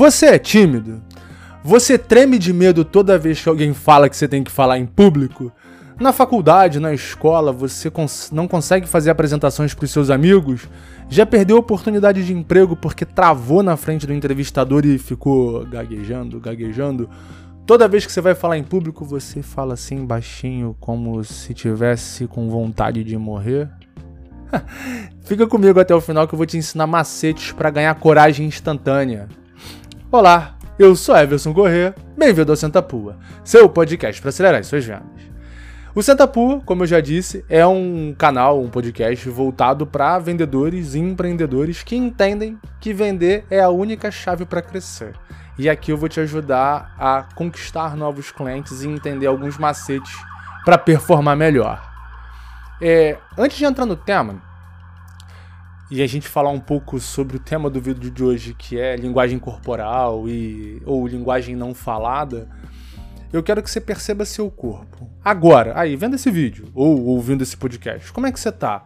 Você é tímido? Você treme de medo toda vez que alguém fala que você tem que falar em público? Na faculdade, na escola, você cons não consegue fazer apresentações para os seus amigos? Já perdeu oportunidade de emprego porque travou na frente do entrevistador e ficou gaguejando, gaguejando? Toda vez que você vai falar em público, você fala assim baixinho, como se tivesse com vontade de morrer? Fica comigo até o final que eu vou te ensinar macetes para ganhar coragem instantânea. Olá, eu sou Everson Corrêa, bem-vindo ao Senta Pua, seu podcast para acelerar as suas vendas. O Senta Pua, como eu já disse, é um canal, um podcast voltado para vendedores e empreendedores que entendem que vender é a única chave para crescer. E aqui eu vou te ajudar a conquistar novos clientes e entender alguns macetes para performar melhor. É, antes de entrar no tema, e a gente falar um pouco sobre o tema do vídeo de hoje, que é linguagem corporal e ou linguagem não falada, eu quero que você perceba seu corpo. Agora, aí, vendo esse vídeo ou ouvindo esse podcast, como é que você tá?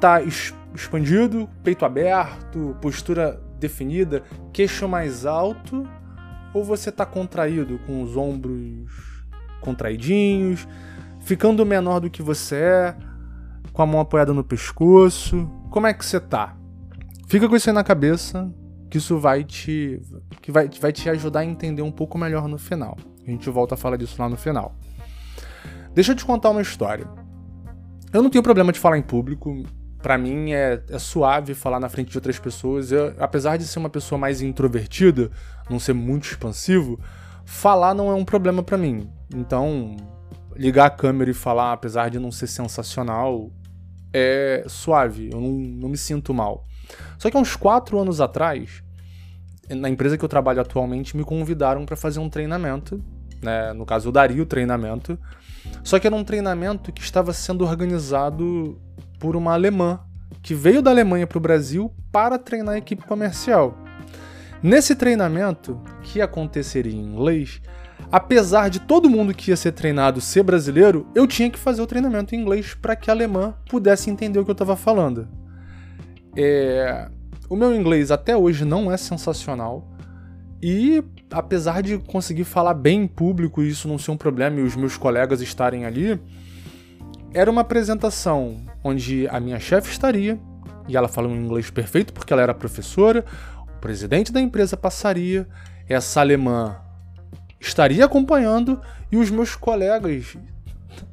Tá expandido, peito aberto, postura definida, queixo mais alto, ou você tá contraído com os ombros contraidinhos, ficando menor do que você é, com a mão apoiada no pescoço, como é que você tá? Fica com isso aí na cabeça, que isso vai te que vai, vai te ajudar a entender um pouco melhor no final. A gente volta a falar disso lá no final. Deixa eu te contar uma história. Eu não tenho problema de falar em público. Para mim é, é, suave falar na frente de outras pessoas. Eu, apesar de ser uma pessoa mais introvertida, não ser muito expansivo, falar não é um problema para mim. Então, ligar a câmera e falar, apesar de não ser sensacional, é suave, eu não, não me sinto mal. Só que há uns quatro anos atrás, na empresa que eu trabalho atualmente, me convidaram para fazer um treinamento. Né? No caso, eu daria o treinamento. Só que era um treinamento que estava sendo organizado por uma alemã que veio da Alemanha para o Brasil para treinar a equipe comercial. Nesse treinamento, que aconteceria em inglês, apesar de todo mundo que ia ser treinado ser brasileiro, eu tinha que fazer o treinamento em inglês para que a alemã pudesse entender o que eu estava falando. É... O meu inglês até hoje não é sensacional. E apesar de conseguir falar bem em público e isso não ser um problema e os meus colegas estarem ali, era uma apresentação onde a minha chefe estaria, e ela fala um inglês perfeito porque ela era professora, o presidente da empresa passaria, essa alemã estaria acompanhando e os meus colegas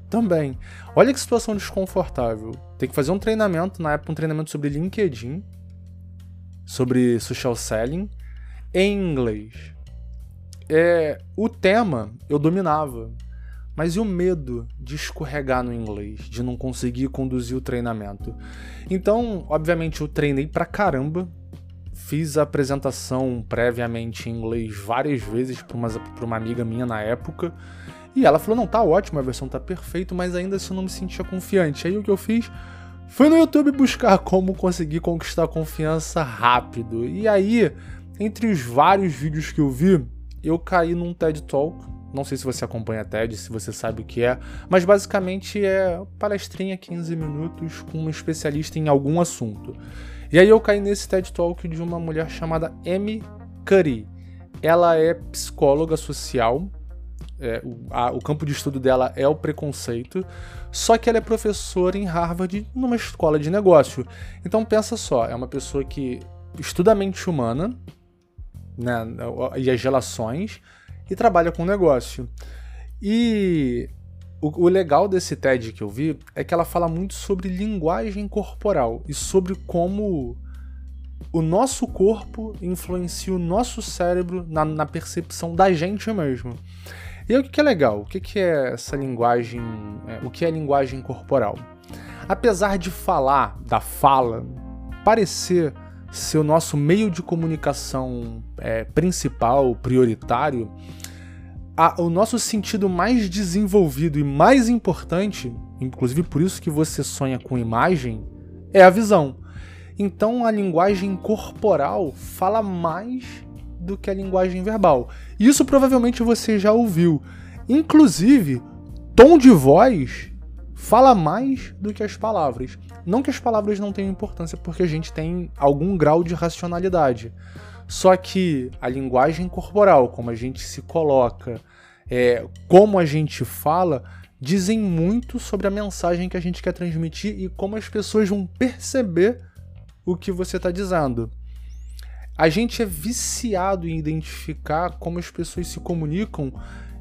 também. Olha que situação desconfortável. Tem que fazer um treinamento, na época um treinamento sobre LinkedIn, sobre social selling, em inglês. É, o tema eu dominava, mas e o medo de escorregar no inglês, de não conseguir conduzir o treinamento? Então, obviamente, eu treinei pra caramba, Fiz a apresentação previamente em inglês várias vezes para uma, uma amiga minha na época. E ela falou: não, tá ótimo, a versão tá perfeita, mas ainda assim eu não me sentia confiante. Aí o que eu fiz foi no YouTube buscar como conseguir conquistar confiança rápido. E aí, entre os vários vídeos que eu vi, eu caí num TED Talk. Não sei se você acompanha TED, se você sabe o que é, mas basicamente é palestrinha 15 minutos com um especialista em algum assunto. E aí eu caí nesse TED Talk de uma mulher chamada Amy Curry. Ela é psicóloga social, é, o, a, o, campo de estudo dela é o preconceito, só que ela é professora em Harvard numa escola de negócio. Então pensa só, é uma pessoa que estuda a mente humana né, e as relações e trabalha com negócio. E o, o, legal desse TED que eu vi é que ela fala muito sobre linguagem corporal e sobre como o nosso corpo influencia o nosso cérebro na, na percepção da gente mesmo. E aí, o que é legal? O que é essa linguagem? É, o que é linguagem corporal? Apesar de falar da fala parecer ser o nosso meio de comunicação é, principal, prioritário, a, o nosso sentido mais desenvolvido e mais importante, inclusive por isso que você sonha com imagem, é a visão. Então a linguagem corporal fala mais do que a linguagem verbal. Isso provavelmente você já ouviu. Inclusive, tom de voz fala mais do que as palavras. Não que as palavras não tenham importância, porque a gente tem algum grau de racionalidade. Só que a linguagem corporal, como a gente se coloca, é, como a gente fala, dizem muito sobre a mensagem que a gente quer transmitir e como as pessoas vão perceber o que você está dizendo. A gente é viciado em identificar como as pessoas se comunicam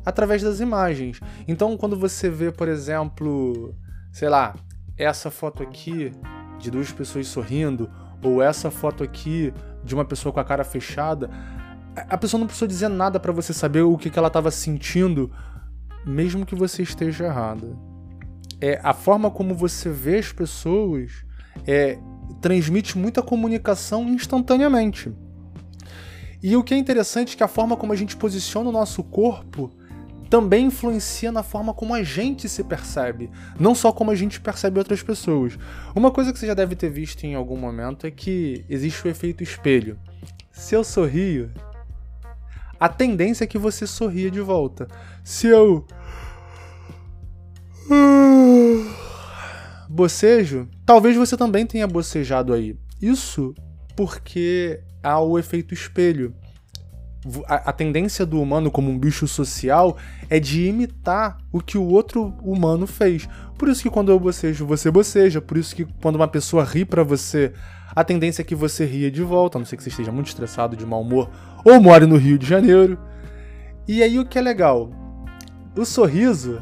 através das imagens. Então, quando você vê, por exemplo, sei lá, essa foto aqui de duas pessoas sorrindo, ou essa foto aqui de uma pessoa com a cara fechada, a pessoa não precisou dizer nada para você saber o que, que ela estava sentindo, mesmo que você esteja errada. É a forma como você vê as pessoas é, transmite muita comunicação instantaneamente. E o que é interessante é que a forma como a gente posiciona o nosso corpo também influencia na forma como a gente se percebe, não só como a gente percebe outras pessoas. Uma coisa que você já deve ter visto em algum momento é que existe o efeito espelho. Se eu sorrio, a tendência é que você sorria de volta. Se eu bocejo, talvez você também tenha bocejado aí. Isso porque há o efeito espelho a, a, tendência do humano como um bicho social é de imitar o que o outro humano fez. Por isso que quando eu bocejo, você boceja. Por isso que quando uma pessoa ri para você, a tendência é que você ria de volta, a não ser que você esteja muito estressado, de mau humor, ou more no Rio de Janeiro. E aí o que é legal? O sorriso,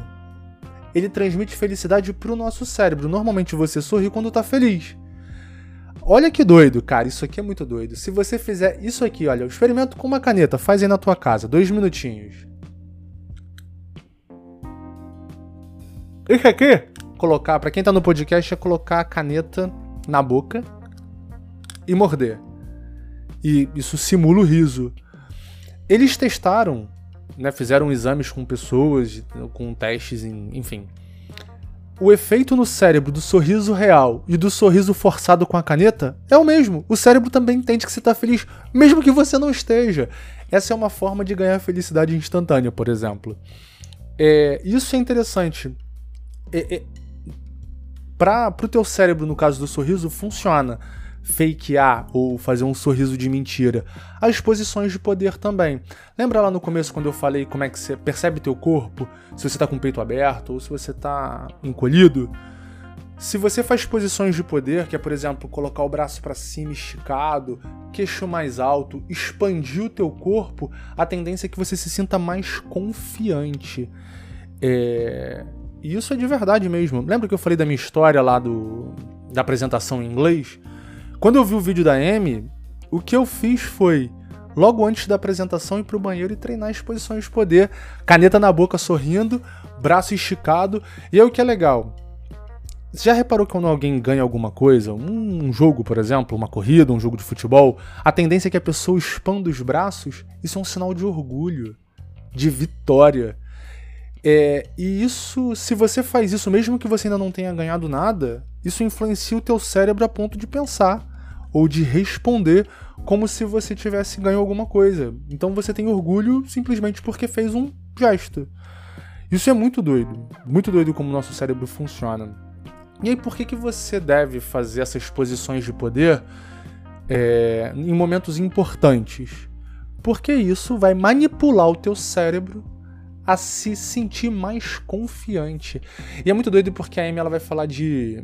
ele transmite felicidade pro nosso cérebro. Normalmente você sorri quando tá feliz. Olha que doido, cara. Isso aqui é muito doido. Se você fizer isso aqui, olha, o experimento com uma caneta, faz aí na tua casa, dois minutinhos. Isso aqui, colocar, para quem tá no podcast, é colocar a caneta na boca e morder. E isso simula o riso. Eles testaram, né, fizeram exames com pessoas, com testes, enfim o efeito no cérebro do sorriso real e do sorriso forçado com a caneta é o mesmo. O cérebro também entende que você está feliz, mesmo que você não esteja. Essa é uma forma de ganhar felicidade instantânea, por exemplo. É, isso é interessante. É, é, Para o teu cérebro, no caso do sorriso, funciona fakear ou fazer um sorriso de mentira. As posições de poder também. Lembra lá no começo quando eu falei como é que você percebe teu corpo? Se você tá com o peito aberto ou se você tá encolhido? Se você faz posições de poder, que é, por exemplo, colocar o braço para cima esticado, queixo mais alto, expandir o teu corpo, a tendência é que você se sinta mais confiante. É... E isso é de verdade mesmo. Lembra que eu falei da minha história lá do... da apresentação em inglês? Quando eu vi o vídeo da Amy, o que eu fiz foi, logo antes da apresentação, ir pro banheiro e treinar as posições de poder, caneta na boca sorrindo, braço esticado. E aí o que é legal? Você já reparou que quando alguém ganha alguma coisa, um jogo, por exemplo, uma corrida, um jogo de futebol, a tendência é que a pessoa expanda os braços? Isso é um sinal de orgulho, de vitória. É, e isso, se você faz isso, mesmo que você ainda não tenha ganhado nada, isso influencia o teu cérebro a ponto de pensar ou de responder como se você tivesse ganho alguma coisa. Então você tem orgulho simplesmente porque fez um gesto. Isso é muito doido, muito doido como o nosso cérebro funciona. E aí, por que, que você deve fazer essas posições de poder é, em momentos importantes? Porque isso vai manipular o teu cérebro a se sentir mais confiante. E é muito doido porque a Amy ela vai falar de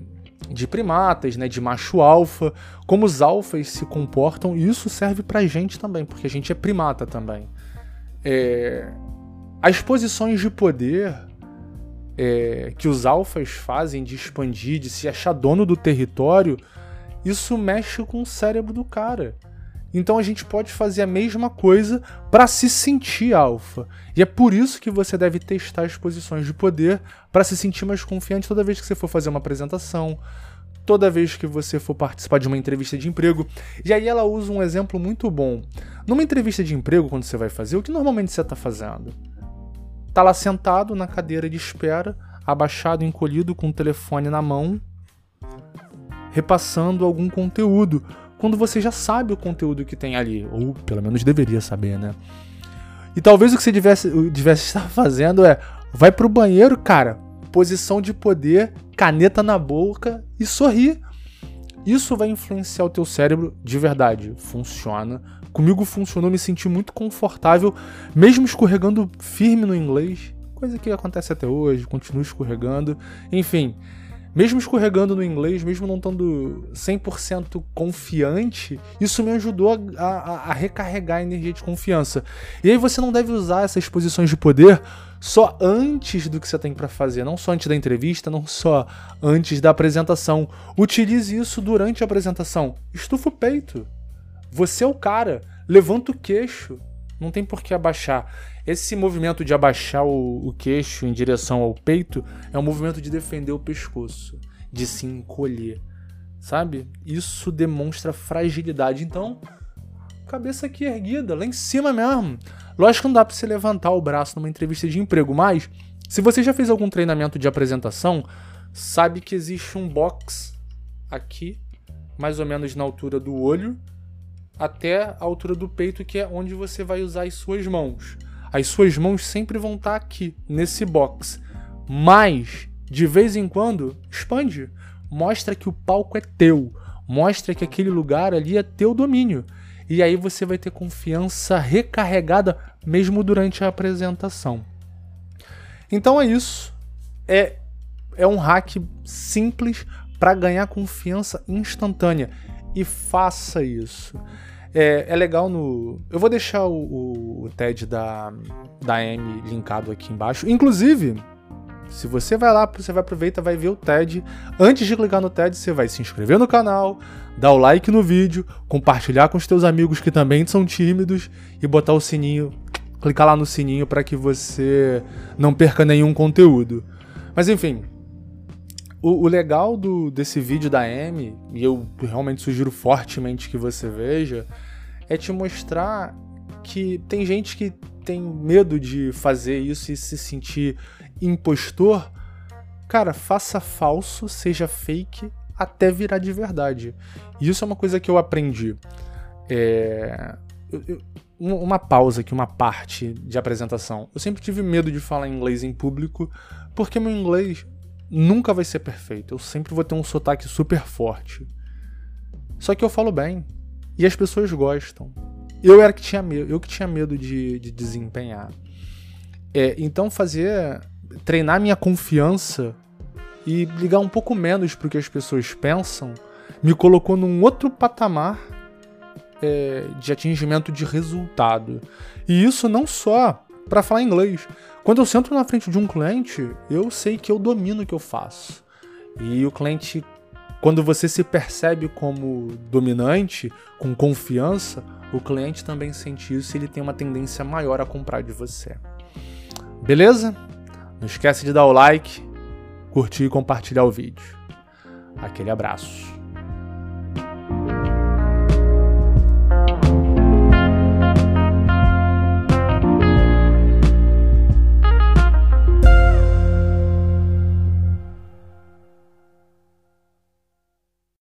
de primatas, né, de macho alfa, como os alfas se comportam, e isso serve pra gente também, porque a gente é primata também. É, as posições de poder é, que os alfas fazem de expandir, de se achar dono do território, isso mexe com o cérebro do cara. Então a gente pode fazer a mesma coisa para se sentir alfa. E é por isso que você deve testar as posições de poder para se sentir mais confiante toda vez que você for fazer uma apresentação, toda vez que você for participar de uma entrevista de emprego. E aí ela usa um exemplo muito bom. Numa entrevista de emprego, quando você vai fazer, o que normalmente você está fazendo? Tá lá sentado na cadeira de espera, abaixado, encolhido, com o telefone na mão, repassando algum conteúdo quando você já sabe o conteúdo que tem ali, ou pelo menos deveria saber, né? E talvez o que você devesse, estar fazendo é vai pro banheiro, cara, posição de poder, caneta na boca e sorrir. Isso vai influenciar o teu cérebro de verdade. Funciona Comigo funcionou, me senti muito confortável, mesmo escorregando firme no inglês, coisa que acontece até hoje, continuo escorregando. Enfim, mesmo escorregando no inglês, mesmo não estando 100% confiante, isso me ajudou a, a, a, recarregar a energia de confiança. E aí você não deve usar essas posições de poder só antes do que você tem para fazer, não só antes da entrevista, não só antes da apresentação. Utilize isso durante a apresentação. Estufa o peito. Você é o cara. Levanta o queixo. Não tem por que abaixar. Esse movimento de abaixar o, o queixo em direção ao peito é um movimento de defender o pescoço, de se encolher, sabe? Isso demonstra fragilidade. Então, cabeça aqui erguida, lá em cima mesmo. Lógico que não dá para você levantar o braço numa entrevista de emprego, mas se você já fez algum treinamento de apresentação, sabe que existe um box aqui, mais ou menos na altura do olho, até a altura do peito, que é onde você vai usar as suas mãos. As suas mãos sempre vão estar aqui, nesse box. Mas, de vez em quando, expande. Mostra que o palco é teu. Mostra que aquele lugar ali é teu domínio. E aí você vai ter confiança recarregada mesmo durante a apresentação. Então é isso. É, é um hack simples para ganhar confiança instantânea. E faça isso. É, é legal no. Eu vou deixar o, o, TED da, da M linkado aqui embaixo. Inclusive, se você vai lá, você vai aproveitar, vai ver o TED. Antes de clicar no TED, você vai se inscrever no canal, dar o like no vídeo, compartilhar com os teus amigos que também são tímidos e botar o sininho, clicar lá no sininho para que você não perca nenhum conteúdo. Mas enfim, o, o, legal do, desse vídeo da M, e eu realmente sugiro fortemente que você veja, é te mostrar que tem gente que tem medo de fazer isso e se sentir impostor. Cara, faça falso, seja fake, até virar de verdade. E isso é uma coisa que eu aprendi. É... Uma pausa aqui, uma parte de apresentação. Eu sempre tive medo de falar inglês em público, porque meu inglês nunca vai ser perfeito. Eu sempre vou ter um sotaque super forte. Só que eu falo bem. E as pessoas gostam. Eu era que tinha medo, eu que tinha medo de, de desempenhar. É, então fazer. treinar minha confiança e ligar um pouco menos pro que as pessoas pensam me colocou num outro patamar é, de atingimento de resultado. E isso não só para falar inglês. Quando eu sento na frente de um cliente, eu sei que eu domino o que eu faço. E o cliente, quando você se percebe como dominante, com confiança, o cliente também sente isso e ele tem uma tendência maior a comprar de você. Beleza? Não esquece de dar o like, curtir e compartilhar o vídeo. Aquele abraço.